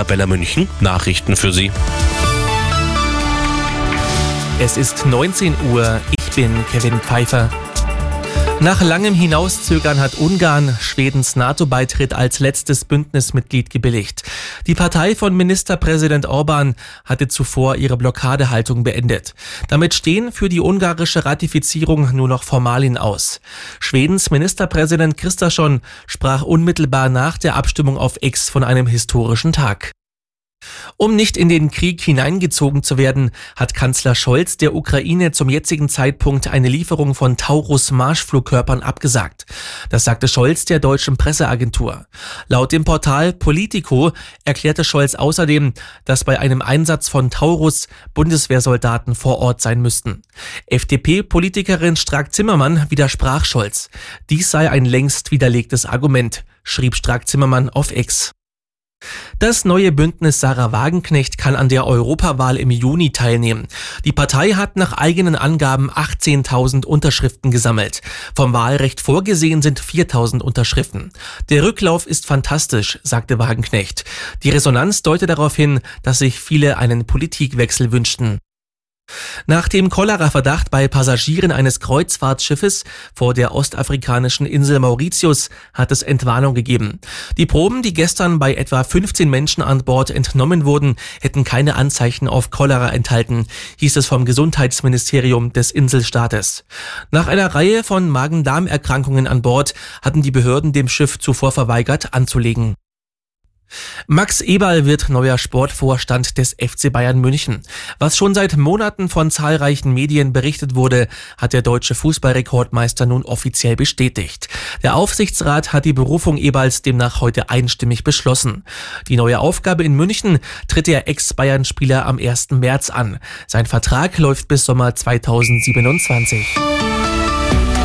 Arabella München Nachrichten für Sie. Es ist 19 Uhr. Ich bin Kevin Pfeiffer. Nach langem Hinauszögern hat Ungarn Schwedens NATO-Beitritt als letztes Bündnismitglied gebilligt. Die Partei von Ministerpräsident Orban hatte zuvor ihre Blockadehaltung beendet. Damit stehen für die ungarische Ratifizierung nur noch Formalien aus. Schwedens Ministerpräsident Christasson sprach unmittelbar nach der Abstimmung auf X von einem historischen Tag. Um nicht in den Krieg hineingezogen zu werden, hat Kanzler Scholz der Ukraine zum jetzigen Zeitpunkt eine Lieferung von Taurus Marschflugkörpern abgesagt. Das sagte Scholz der deutschen Presseagentur. Laut dem Portal Politico erklärte Scholz außerdem, dass bei einem Einsatz von Taurus Bundeswehrsoldaten vor Ort sein müssten. FDP-Politikerin Strack-Zimmermann widersprach Scholz. Dies sei ein längst widerlegtes Argument, schrieb Strack-Zimmermann auf X. Das neue Bündnis Sarah Wagenknecht kann an der Europawahl im Juni teilnehmen. Die Partei hat nach eigenen Angaben 18.000 Unterschriften gesammelt. Vom Wahlrecht vorgesehen sind 4.000 Unterschriften. Der Rücklauf ist fantastisch, sagte Wagenknecht. Die Resonanz deutet darauf hin, dass sich viele einen Politikwechsel wünschten. Nach dem Cholera-Verdacht bei Passagieren eines Kreuzfahrtschiffes vor der ostafrikanischen Insel Mauritius hat es Entwarnung gegeben. Die Proben, die gestern bei etwa 15 Menschen an Bord entnommen wurden, hätten keine Anzeichen auf Cholera enthalten, hieß es vom Gesundheitsministerium des Inselstaates. Nach einer Reihe von Magen-Darm-Erkrankungen an Bord hatten die Behörden dem Schiff zuvor verweigert anzulegen. Max Eberl wird neuer Sportvorstand des FC Bayern München. Was schon seit Monaten von zahlreichen Medien berichtet wurde, hat der deutsche Fußballrekordmeister nun offiziell bestätigt. Der Aufsichtsrat hat die Berufung Eberls demnach heute einstimmig beschlossen. Die neue Aufgabe in München tritt der Ex-Bayern-Spieler am 1. März an. Sein Vertrag läuft bis Sommer 2027.